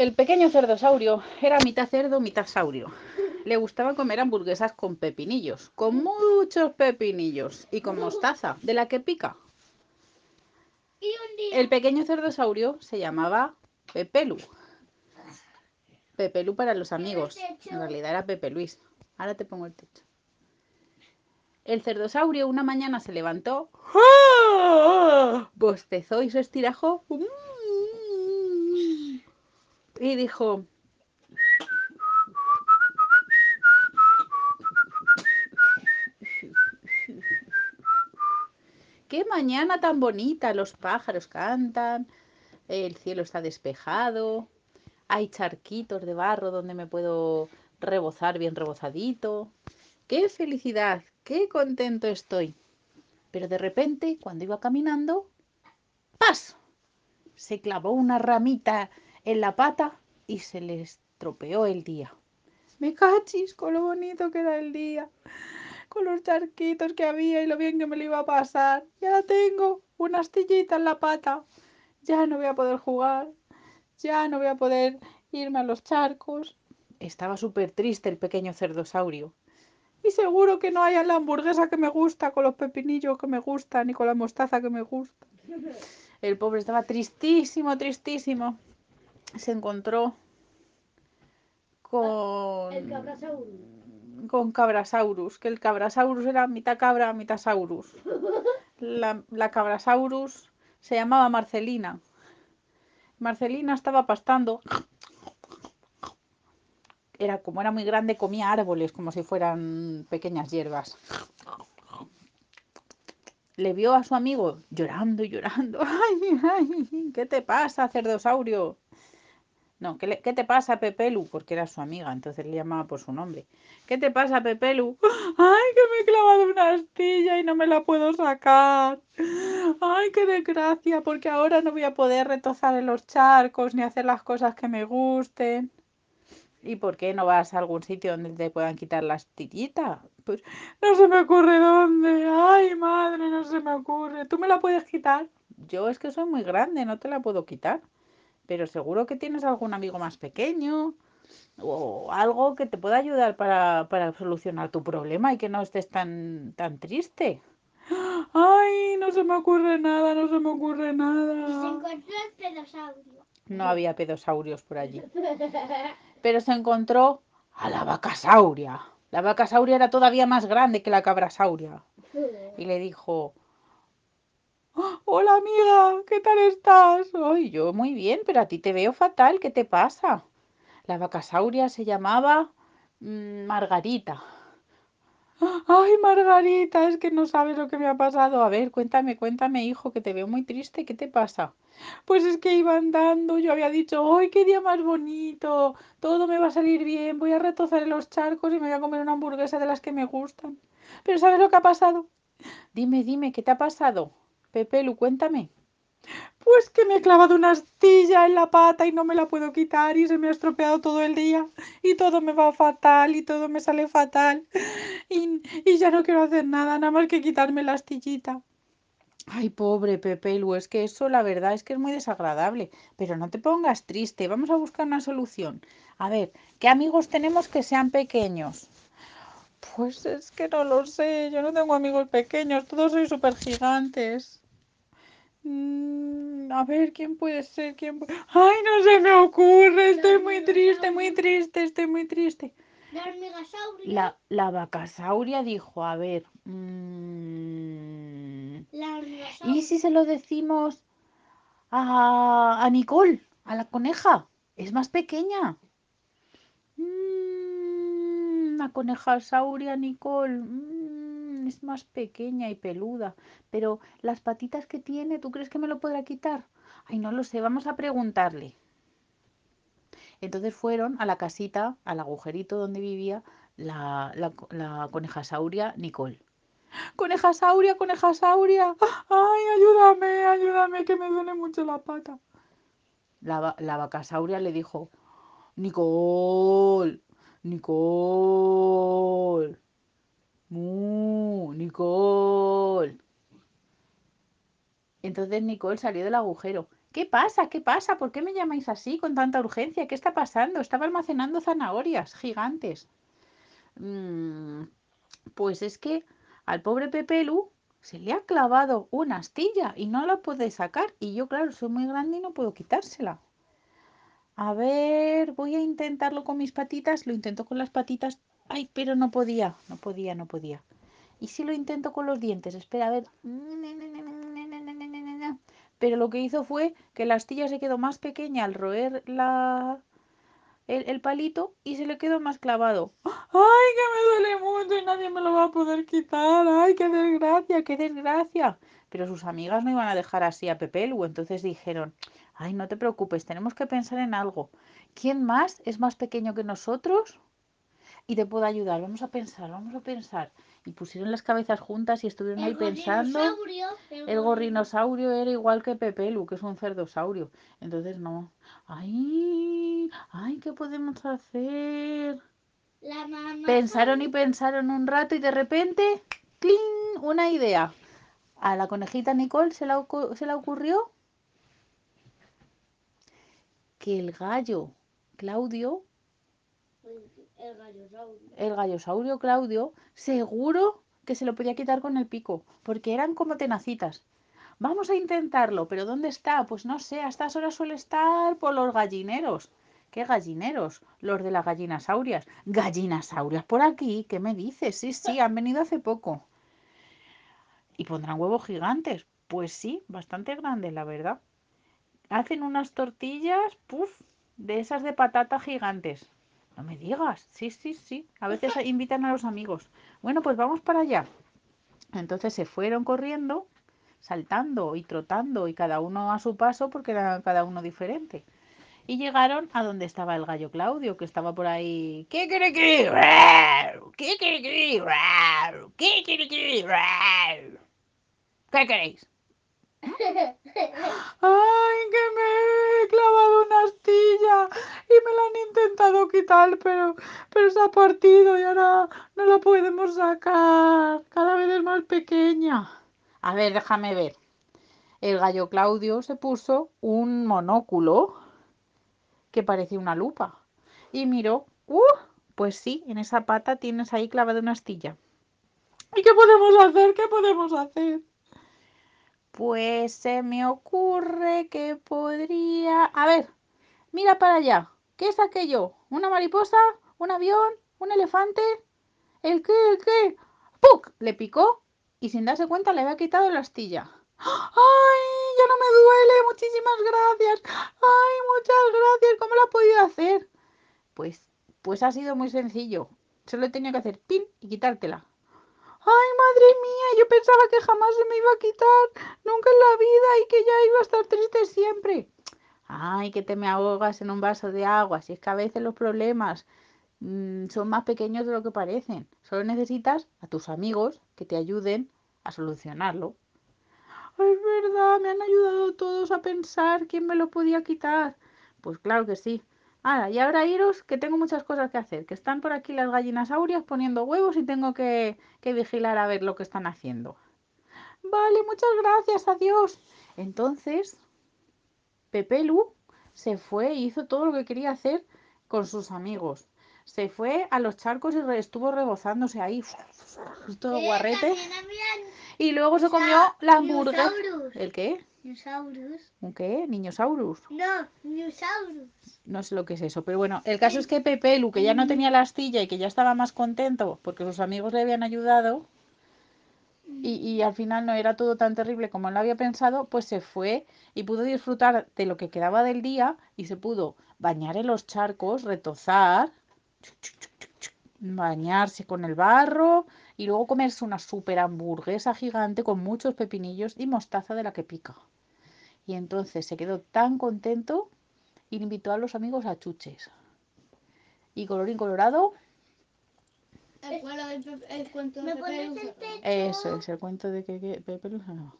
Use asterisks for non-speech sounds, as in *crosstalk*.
El pequeño cerdosaurio era mitad cerdo, mitad saurio. Le gustaba comer hamburguesas con pepinillos, con muchos pepinillos y con mostaza, de la que pica. Y un día, El pequeño cerdosaurio se llamaba Pepelu. Pepelu para los amigos. En realidad era Pepe Luis. Ahora te pongo el techo. El cerdosaurio una mañana se levantó, bostezó y se estirajó y dijo, ¡Qué mañana tan bonita! Los pájaros cantan, el cielo está despejado, hay charquitos de barro donde me puedo rebozar bien rebozadito. ¡Qué felicidad! ¡Qué contento estoy! Pero de repente, cuando iba caminando, ¡pas! Se clavó una ramita en la pata y se le estropeó el día. Me cachis con lo bonito que era el día, con los charquitos que había y lo bien que me lo iba a pasar. Ya tengo una astillita en la pata. Ya no voy a poder jugar, ya no voy a poder irme a los charcos. Estaba súper triste el pequeño cerdosaurio. Y seguro que no hay la hamburguesa que me gusta, con los pepinillos que me gustan y con la mostaza que me gusta. El pobre estaba tristísimo, tristísimo. Se encontró con, el cabrasaurus. con Cabrasaurus, que el Cabrasaurus era mitad cabra, mitad saurus. La, la Cabrasaurus se llamaba Marcelina. Marcelina estaba pastando. Era como era muy grande, comía árboles como si fueran pequeñas hierbas. Le vio a su amigo llorando y llorando. *laughs* ¡Ay, ay! ¿Qué te pasa, cerdosaurio? No, ¿qué, le- te pasa, Pepelu? Porque era su amiga, entonces le llamaba por su nombre. ¿Qué te pasa, Pepelu? *gasps* ¡Ay, que me he clavado una astilla y no me la puedo sacar! ¡Ay, qué desgracia! Porque ahora no voy a poder retozar en los charcos ni hacer las cosas que me gusten. ¿Y por qué no vas a algún sitio donde te puedan quitar la astillita? Pues no se me ocurre dónde. ¡Ay, madre, no se me ocurre! ¿Tú me la puedes quitar? Yo es que soy muy grande, no te la puedo quitar. Pero seguro que tienes algún amigo más pequeño o algo que te pueda ayudar para, para solucionar tu problema y que no estés tan, tan triste. Ay, no se me ocurre nada, no se me ocurre Y se nada. encontró el pedosaurio. No había pedosaurios por allí. *laughs* Pero se encontró a la vaca sauria. La vaca sauria era todavía más grande que la cabra sauria. *laughs* Y le dijo, "Ah, hola amiga, ¿qué tal estás? Ay, yo muy bien, pero a ti te veo fatal, ¿qué te pasa? La vaca sauria se llamaba mm, Margarita. Ay, Margarita, es que no sabes lo que me ha pasado. A ver, cuéntame, cuéntame, hijo, que te veo muy triste, ¿qué te pasa? Pues es que iba andando, yo había dicho, ¡ay, qué día más bonito! Todo me va a salir bien, voy a retozar en los charcos y me voy a comer una hamburguesa de las que me gustan. Pero ¿sabes lo que ha pasado? Dime, dime, ¿qué te ha pasado? Pepelu, cuéntame. Pues que me he clavado una astilla en la pata y no me la puedo quitar y se me ha estropeado todo el día y todo me va fatal y todo me sale fatal y, y ya no quiero hacer nada, nada más que quitarme la astillita. Ay, pobre Pepelu, es que eso la verdad es que es muy desagradable. Pero no te pongas triste, vamos a buscar una solución. A ver, ¿qué amigos tenemos que sean pequeños? Pues es que no lo sé, yo no tengo amigos pequeños, todos soy súper gigantes. Mm, a ver, ¿quién puede ser? ¿Quién pu- Ay, no se me ocurre, estoy muy triste, muy triste, estoy muy triste. La. La, la vacasauria dijo, a ver, mm, La. ¿y si se lo decimos a, a Nicole, a la coneja? Es más pequeña. Mm, la coneja sauria, Nicole, mm, es más pequeña y peluda. Pero las patitas que tiene, ¿tú crees que me lo podrá quitar? Ay, no lo sé, vamos a preguntarle. Entonces fueron a la casita, al agujerito donde vivía la, la, la coneja sauria Nicole. Coneja sauria, coneja sauria. Ay, ayúdame, ayúdame, que me duele mucho la pata. La, la vacasauria le dijo, Nicole, Nicole, Nicole. Entonces Nicole salió del agujero ¿Qué pasa? ¿Qué pasa? ¿Por qué me llamáis así con tanta urgencia? ¿Qué está pasando? Estaba almacenando zanahorias gigantes. Mm, pues es que al pobre Pepelu se le ha clavado una astilla y no la puede sacar. Y yo, claro, soy muy grande y no puedo quitársela. A ver, voy a intentarlo con mis patitas. Lo intento con las patitas. Ay, pero no podía, no podía, no podía. Y si lo intento con los dientes, espera, a ver. *laughs* Pero lo que hizo fue que la astilla se quedó más pequeña al roer la, el, palito y se le quedó más clavado. ¡Ay, que me duele mucho y nadie me lo va a poder quitar! ¡Ay, qué desgracia, qué desgracia! Pero sus amigas no iban a dejar así a Pepelu, entonces dijeron, ¡ay, no te preocupes, tenemos que pensar en algo! ¿Quién más es más pequeño que nosotros? Y te puedo ayudar, vamos a pensar, vamos a pensar. Y pusieron las cabezas juntas y estuvieron ahí pensando. El, El gorrinosaurio era igual que Pepelu, que es un cerdosaurio. Entonces no. ¡Ay! ¡Ay! ¿Qué podemos hacer? La mamá Pensaron y pensaron un rato y de repente, ¡cling! Una idea. A la conejita Nicole se la, se le ocurrió que el gallo Claudio, El gallosaurio. Claudio, seguro que se lo podía quitar con el pico, porque eran como tenacitas. Vamos a intentarlo, pero ¿dónde está? Pues no sé, a estas horas suele estar por los gallineros. ¿Qué gallineros? Los de las gallinasaurias. ¿Gallinasaurias por aquí? ¿Qué me dices? Sí, sí, han venido hace poco. ¿Y pondrán huevos gigantes? Pues sí, bastante grandes, la verdad. Hacen unas tortillas, puff, de esas de patata gigantes. No me digas. Sí, sí, sí. A veces invitan a los amigos. Bueno, pues vamos para allá. Entonces se fueron corriendo saltando y trotando y cada uno a su paso porque era cada uno diferente. Y llegaron a donde estaba el gallo Claudio, que estaba por ahí. ¿Qué quiere que? ¿Qué quiere que? ¿Qué quiere que? ¿Qué queréis? *laughs* ¡Ay, que me he clavado una astilla! Intentado quitar, pero, pero se ha partido y ahora no la podemos sacar. Cada vez es más pequeña. A ver, déjame ver. El gallo Claudio se puso un monóculo que parecía una lupa. Y miró, ¡uh! Pues sí, en esa pata tienes ahí clavada una astilla. ¿Y qué podemos hacer? ¿Qué podemos hacer? Pues se me ocurre que podría... A ver, mira para allá. ¿Qué es aquello? ¿Una mariposa? ¿Un avión? ¿Un elefante? ¿El qué? ¿El qué? ¡Puc! Le picó y sin darse cuenta le había quitado la astilla. ¡Ay! Ya no me duele. Muchísimas gracias. ¡Ay! Muchas gracias. ¿Cómo lo ha podido hacer? Pues, pues ha sido muy sencillo. Solo he tenido que hacer pin y quitártela. ¡Ay, madre mía! Yo pensaba que jamás se me iba a quitar. Nunca en la vida y que ya iba a estar triste siempre. ¡Ay, que te me ahogas en un vaso de agua! Si es que a veces los problemas mmm, son más pequeños de lo que parecen. Solo necesitas a tus amigos que te ayuden a solucionarlo. Es verdad, me han ayudado todos a pensar quién me lo podía quitar. Pues claro que sí. Ahora, y ahora iros, que tengo muchas cosas que hacer, que están por aquí las gallinasaurias poniendo huevos y tengo que, que vigilar a ver lo que están haciendo. Vale, muchas gracias, adiós. Entonces, Pepelu se fue y hizo todo lo que quería hacer con sus amigos. Se fue a los charcos y estuvo rebozándose ahí, todo Eh, guarrete. Y luego se comió la hamburguesa. ¿El qué? ¿Un qué? Niñosaurus. No, dinosaurios. No sé lo que es eso, pero bueno, el caso es que Pepelu, que ya no tenía la astilla y que ya estaba más contento porque sus amigos le habían ayudado y, al final no era todo tan terrible como él había pensado, pues se fue y pudo disfrutar de lo que quedaba del día y se pudo bañar en los charcos, retozar, bañarse con el barro y luego comerse una super hamburguesa gigante con muchos pepinillos y mostaza de la que pica. Y entonces se quedó tan contento y invitó a los amigos a chuches. Y colorín colorado, El, cuento el de ¿Me Pepe eso es el cuento de que, que Pepe Luce no.